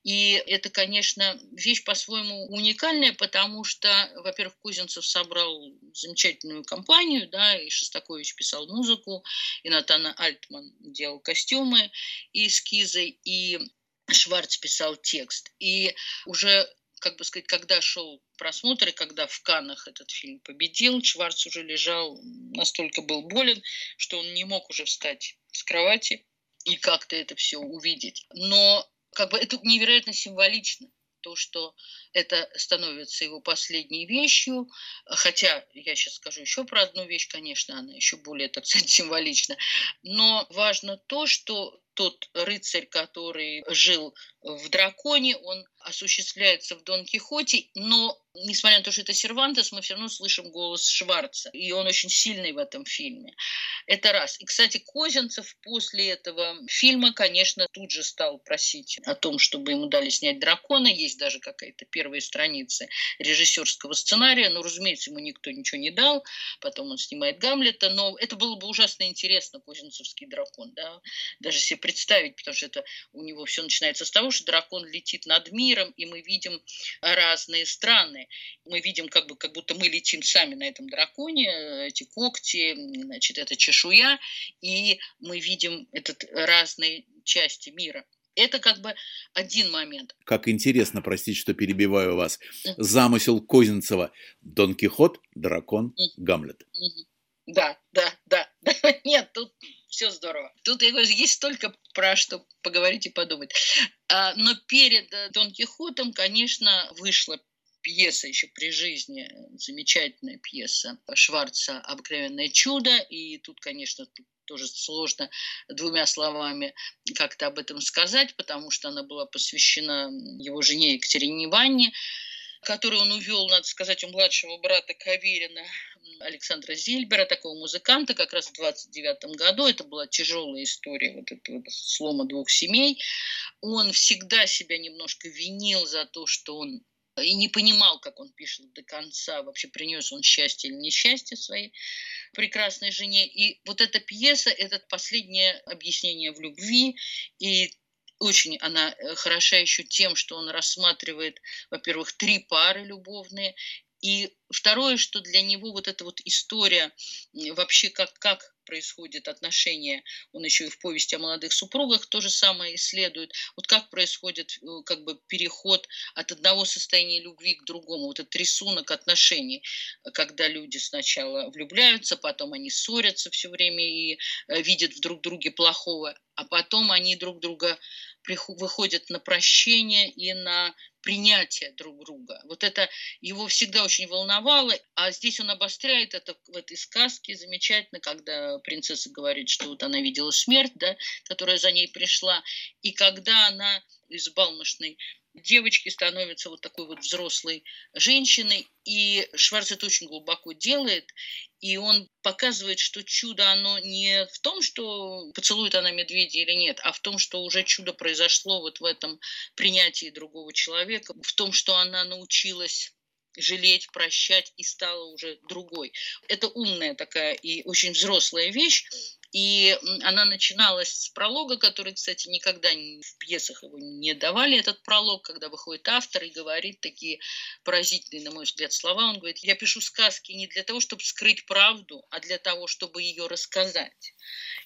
И это, конечно, вещь по-своему уникальная, потому что, во-первых, Кузинцев собрал замечательную компанию, да, и Шостакович писал музыку, и Натана Альтман делал костюмы и эскизы, и Шварц писал текст. И уже как бы сказать, когда шел просмотр, и когда в Каннах этот фильм победил, Шварц уже лежал, настолько был болен, что он не мог уже встать с кровати и как-то это все увидеть. Но как бы это невероятно символично то, что это становится его последней вещью, хотя я сейчас скажу еще про одну вещь, конечно, она еще более, так сказать, [LAUGHS] символична, но важно то, что тот рыцарь, который жил в драконе, он осуществляется в Дон Кихоте, но несмотря на то, что это Сервантес, мы все равно слышим голос Шварца, и он очень сильный в этом фильме. Это раз. И, кстати, Козинцев после этого фильма, конечно, тут же стал просить о том, чтобы ему дали снять «Дракона». Есть даже какая-то первая страница режиссерского сценария, но, разумеется, ему никто ничего не дал. Потом он снимает «Гамлета», но это было бы ужасно интересно, Козинцевский дракон, да, даже себе представить, потому что это у него все начинается с того, что дракон летит над миром, и мы видим разные страны. Мы видим, как, бы, как будто мы летим сами на этом драконе, эти когти, значит, это чешуя, и мы видим этот разные части мира. Это как бы один момент. Как интересно, простите, что перебиваю вас. Замысел Козинцева. Дон Кихот, дракон, Гамлет. Да, да, да. [LAUGHS] Нет, тут все здорово. Тут я говорю, есть столько про что поговорить и подумать. А, но перед э, Дон Кихотом, конечно, вышла пьеса еще при жизни, замечательная пьеса Шварца «Обыкновенное чудо». И тут, конечно, тут тоже сложно двумя словами как-то об этом сказать, потому что она была посвящена его жене Екатерине Ивановне, которую он увел, надо сказать, у младшего брата Каверина Александра Зильбера, такого музыканта, как раз в 29 году. Это была тяжелая история вот этого слома двух семей. Он всегда себя немножко винил за то, что он и не понимал, как он пишет до конца, вообще принес он счастье или несчастье своей прекрасной жене. И вот эта пьеса – это последнее объяснение в любви, и очень она э, хороша еще тем, что он рассматривает, во-первых, три пары любовные, И второе, что для него вот эта вот история вообще как, как происходит отношения, он еще и в повести о молодых супругах то же самое исследует, вот как происходит э, как бы переход от одного состояния любви к другому, вот этот рисунок отношений, когда люди сначала влюбляются, потом они ссорятся все время и э, видят в друг друге плохого, а потом они друг друга выходят на прощение и на принятие друг друга. Вот это его всегда очень волновало, а здесь он обостряет это в этой сказке замечательно, когда принцесса говорит, что вот она видела смерть, да, которая за ней пришла, и когда она из балмошной девочки становится вот такой вот взрослой женщиной, и Шварц это очень глубоко делает, и он показывает, что чудо, оно не в том, что поцелует она медведя или нет, а в том, что уже чудо произошло вот в этом принятии другого человека, в том, что она научилась жалеть, прощать и стала уже другой. Это умная такая и очень взрослая вещь, и она начиналась с пролога, который, кстати, никогда в пьесах его не давали, этот пролог, когда выходит автор и говорит такие поразительные, на мой взгляд, слова. Он говорит, я пишу сказки не для того, чтобы скрыть правду, а для того, чтобы ее рассказать.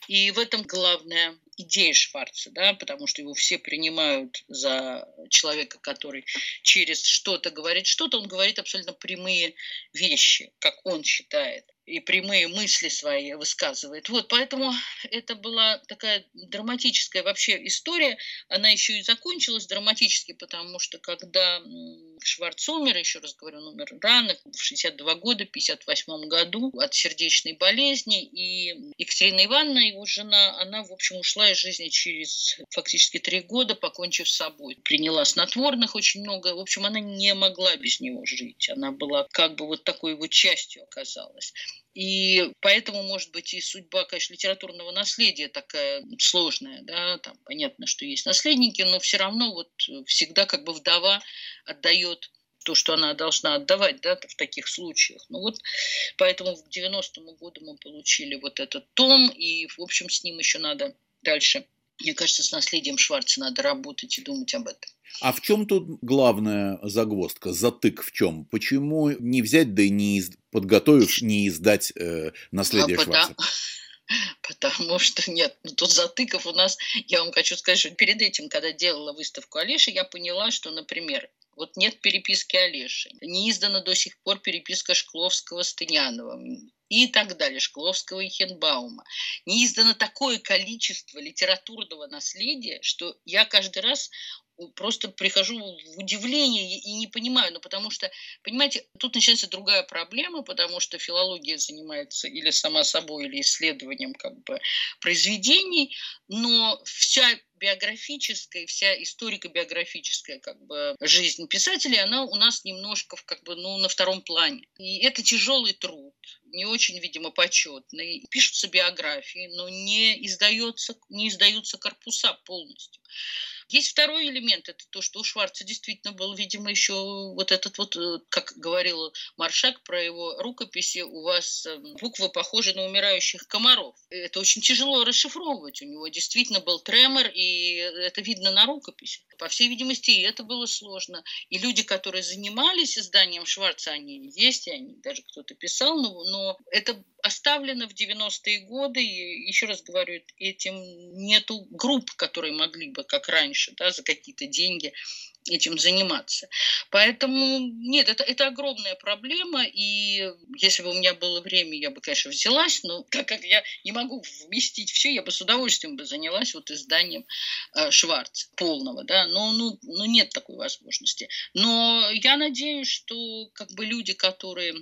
И в этом главная идея Шварца, да, потому что его все принимают за человека, который через что-то говорит что-то, он говорит абсолютно прямые вещи, как он считает и прямые мысли свои высказывает. Вот, поэтому это была такая драматическая вообще история. Она еще и закончилась драматически, потому что когда Шварц умер, еще раз говорю, он умер рано, в 62 года, в 58 году от сердечной болезни, и Екатерина Ивановна, его жена, она, в общем, ушла из жизни через фактически три года, покончив с собой. Приняла снотворных очень много, в общем, она не могла без него жить. Она была как бы вот такой вот частью оказалась. И поэтому, может быть, и судьба, конечно, литературного наследия такая сложная, да, там понятно, что есть наследники, но все равно вот всегда как бы вдова отдает то, что она должна отдавать да, в таких случаях. Ну вот, поэтому в 90-му году мы получили вот этот том, и, в общем, с ним еще надо дальше мне кажется, с наследием Шварца надо работать и думать об этом. А в чем тут главная загвоздка, затык в чем? Почему не взять, да и не из... подготовив, не издать э, наследие а Шварца? Потому... [LAUGHS] Потому что нет, ну тут затыков у нас, я вам хочу сказать, что перед этим, когда делала выставку Олеши, я поняла, что, например, вот нет переписки Олеши, не издана до сих пор переписка Шкловского с Тыняновым и так далее, Шкловского и Хенбаума. Не издано такое количество литературного наследия, что я каждый раз просто прихожу в удивление и не понимаю, ну потому что, понимаете, тут начинается другая проблема, потому что филология занимается или сама собой, или исследованием как бы произведений, но вся биографическая, вся историко-биографическая как бы жизнь писателей, она у нас немножко как бы, ну, на втором плане. И это тяжелый труд, не очень, видимо, почетный. Пишутся биографии, но не, издается, не издаются корпуса полностью. Есть второй элемент, это то, что у Шварца действительно был, видимо, еще вот этот вот, э, как говорил Маршак про его рукописи, у вас эм, буквы похожи на умирающих комаров. Это очень тяжело расшифровывать. У него действительно был тремор, и это видно на рукописи. По всей видимости, и это было сложно. И люди, которые занимались изданием Шварца, они есть, и они даже кто-то писал, но, но это оставлено в 90-е годы, и еще раз говорю, этим нету групп, которые могли бы, как раньше, да, за какие-то деньги этим заниматься. Поэтому нет, это, это огромная проблема, и если бы у меня было время, я бы, конечно, взялась, но так как я не могу вместить все, я бы с удовольствием бы занялась вот изданием э, Шварца полного, да, но ну, ну нет такой возможности. Но я надеюсь, что как бы люди, которые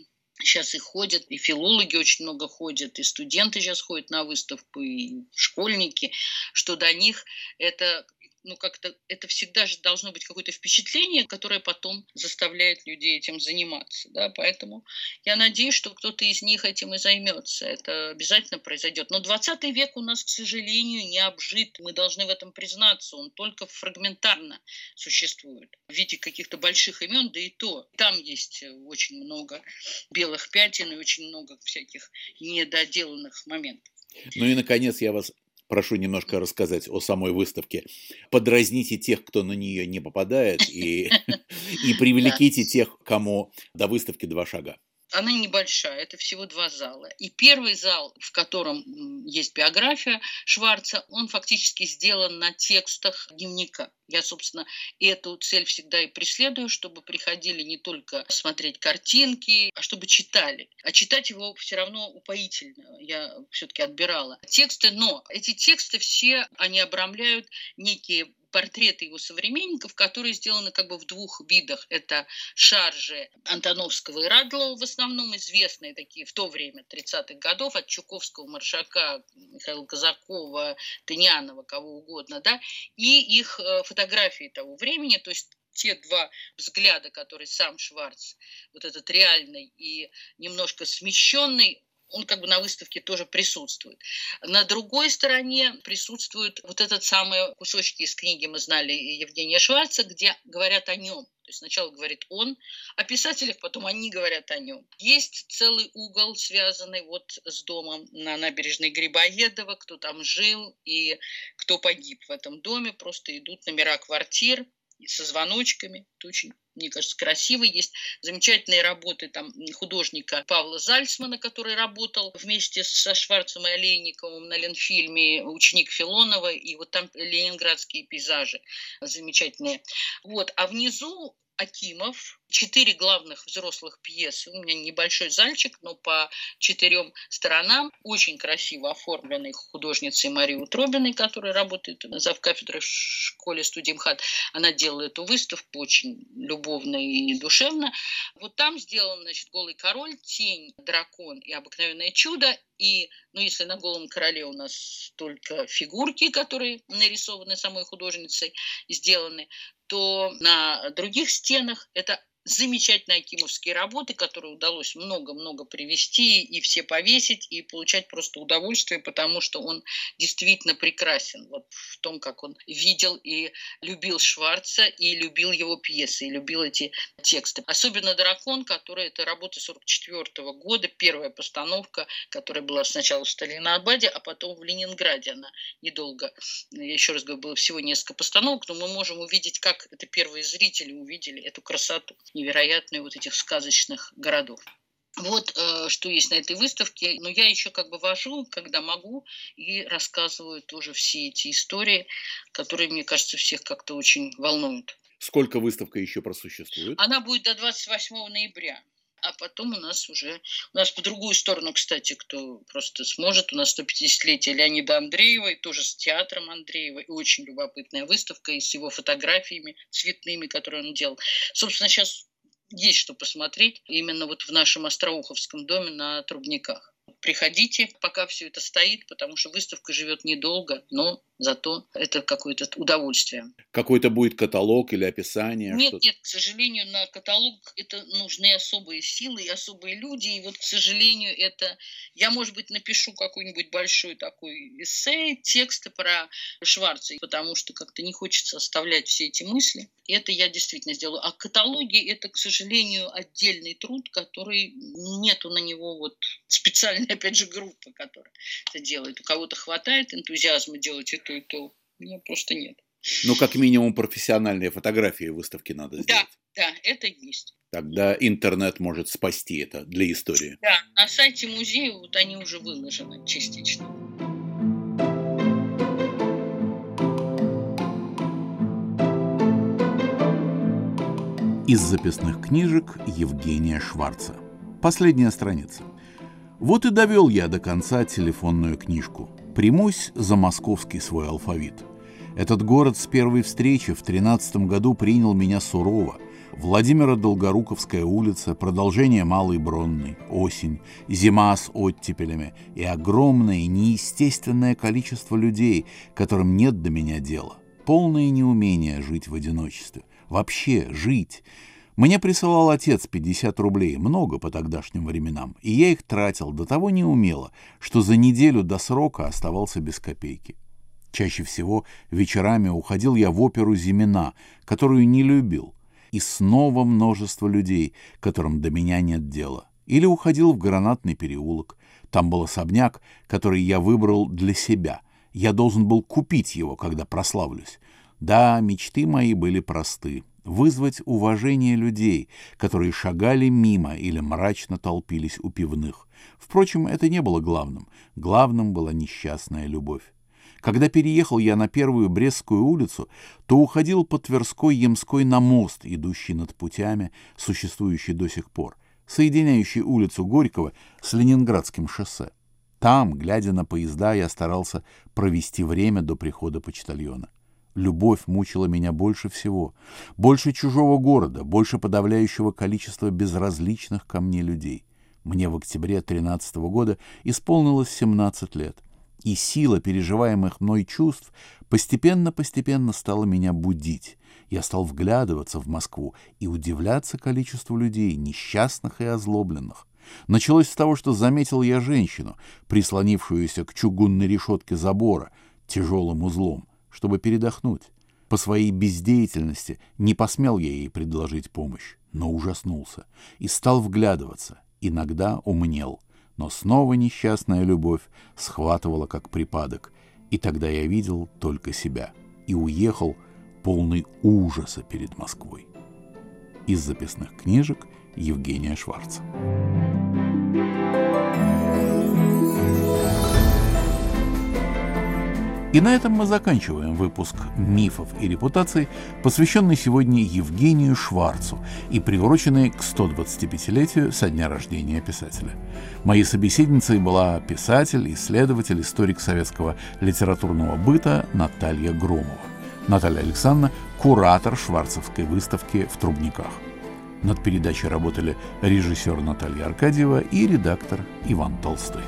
Сейчас и ходят, и филологи очень много ходят, и студенты сейчас ходят на выставку, и школьники, что до них это ну, как-то это всегда же должно быть какое-то впечатление, которое потом заставляет людей этим заниматься, да, поэтому я надеюсь, что кто-то из них этим и займется, это обязательно произойдет. Но 20 век у нас, к сожалению, не обжит, мы должны в этом признаться, он только фрагментарно существует в виде каких-то больших имен, да и то, там есть очень много белых пятен и очень много всяких недоделанных моментов. Ну и, наконец, я вас прошу немножко рассказать о самой выставке. Подразните тех, кто на нее не попадает, и, [LAUGHS] и привлеките тех, кому до выставки два шага она небольшая, это всего два зала. И первый зал, в котором есть биография Шварца, он фактически сделан на текстах дневника. Я, собственно, эту цель всегда и преследую, чтобы приходили не только смотреть картинки, а чтобы читали. А читать его все равно упоительно. Я все-таки отбирала тексты, но эти тексты все, они обрамляют некие портреты его современников, которые сделаны как бы в двух видах. Это шаржи Антоновского и Радлова, в основном известные такие в то время, 30-х годов, от Чуковского, Маршака, Михаила Казакова, Тынянова, кого угодно, да, и их э, фотографии того времени, то есть те два взгляда, которые сам Шварц, вот этот реальный и немножко смещенный, он как бы на выставке тоже присутствует. На другой стороне присутствуют вот этот самый кусочки из книги мы знали Евгения Шварца, где говорят о нем. То есть сначала говорит он о писателях, потом они говорят о нем. Есть целый угол, связанный вот с домом на набережной Грибоедова, кто там жил и кто погиб в этом доме. Просто идут номера квартир, со звоночками. Это очень, мне кажется, красиво. Есть замечательные работы там художника Павла Зальцмана, который работал вместе со Шварцем и Олейниковым на Ленфильме «Ученик Филонова». И вот там ленинградские пейзажи замечательные. Вот. А внизу Акимов, четыре главных взрослых пьесы. У меня небольшой зальчик, но по четырем сторонам. Очень красиво оформленный художницей Марии Утробиной, которая работает за кафедрой в школе студии МХАТ. Она делает эту выставку очень любовно и душевно. Вот там сделан, значит, «Голый король», «Тень», «Дракон» и «Обыкновенное чудо». И, ну, если на «Голом короле» у нас только фигурки, которые нарисованы самой художницей, сделаны, то на других стенах это замечательные акимовские работы, которые удалось много-много привести и все повесить, и получать просто удовольствие, потому что он действительно прекрасен вот в том, как он видел и любил Шварца, и любил его пьесы, и любил эти тексты. Особенно «Дракон», который это работа 44 -го года, первая постановка, которая была сначала в Сталиноабаде, а потом в Ленинграде. Она недолго, я еще раз говорю, было всего несколько постановок, но мы можем увидеть, как это первые зрители увидели эту красоту невероятные вот этих сказочных городов. Вот э, что есть на этой выставке. Но я еще как бы вожу, когда могу, и рассказываю тоже все эти истории, которые, мне кажется, всех как-то очень волнуют. Сколько выставка еще просуществует? Она будет до 28 ноября. А потом у нас уже, у нас по другую сторону, кстати, кто просто сможет, у нас 150-летие Леонида Андреева, и тоже с театром Андреева, и очень любопытная выставка, и с его фотографиями цветными, которые он делал. Собственно, сейчас есть что посмотреть именно вот в нашем Остроуховском доме на Трубниках. Приходите, пока все это стоит, потому что выставка живет недолго, но зато это какое-то удовольствие. Какой-то будет каталог или описание? Нет, нет, к сожалению, на каталог это нужны особые силы и особые люди, и вот, к сожалению, это... Я, может быть, напишу какой-нибудь большой такой эссе, тексты про Шварца, потому что как-то не хочется оставлять все эти мысли. Это я действительно сделаю. А каталоги – это, к сожалению, отдельный труд, который нету на него вот специальной, [LAUGHS] опять же, группы, которая это делает. У кого-то хватает энтузиазма делать это и то. У меня просто нет. Ну, как минимум, профессиональные фотографии выставки надо сделать. Да, да, это есть. Тогда интернет может спасти это для истории. Да, на сайте музея вот они уже выложены частично. Из записных книжек Евгения Шварца. Последняя страница. Вот и довел я до конца телефонную книжку. Примусь за московский свой алфавит. Этот город с первой встречи в тринадцатом году принял меня сурово. Владимира Долгоруковская улица, продолжение Малой Бронной, осень, зима с оттепелями и огромное неестественное количество людей, которым нет до меня дела. Полное неумение жить в одиночестве. Вообще жить. Мне присылал отец 50 рублей, много по тогдашним временам, и я их тратил до того неумело, что за неделю до срока оставался без копейки. Чаще всего вечерами уходил я в оперу «Зимина», которую не любил, и снова множество людей, которым до меня нет дела. Или уходил в гранатный переулок. Там был особняк, который я выбрал для себя. Я должен был купить его, когда прославлюсь. Да, мечты мои были просты. Вызвать уважение людей, которые шагали мимо или мрачно толпились у пивных. Впрочем, это не было главным. Главным была несчастная любовь. Когда переехал я на первую Брестскую улицу, то уходил по Тверской Ямской на мост, идущий над путями, существующий до сих пор, соединяющий улицу Горького с Ленинградским шоссе. Там, глядя на поезда, я старался провести время до прихода почтальона. Любовь мучила меня больше всего, больше чужого города, больше подавляющего количества безразличных ко мне людей. Мне в октябре 13 года исполнилось 17 лет, и сила переживаемых мной чувств постепенно-постепенно стала меня будить. Я стал вглядываться в Москву и удивляться количеству людей, несчастных и озлобленных. Началось с того, что заметил я женщину, прислонившуюся к чугунной решетке забора тяжелым узлом, чтобы передохнуть. По своей бездеятельности не посмел я ей предложить помощь, но ужаснулся и стал вглядываться, иногда умнел. Но снова несчастная любовь схватывала как припадок, и тогда я видел только себя и уехал полный ужаса перед Москвой. Из записных книжек Евгения Шварца. И на этом мы заканчиваем выпуск «Мифов и репутаций», посвященный сегодня Евгению Шварцу и приуроченный к 125-летию со дня рождения писателя. Моей собеседницей была писатель, исследователь, историк советского литературного быта Наталья Громова. Наталья Александровна – куратор шварцевской выставки в Трубниках. Над передачей работали режиссер Наталья Аркадьева и редактор Иван Толстой.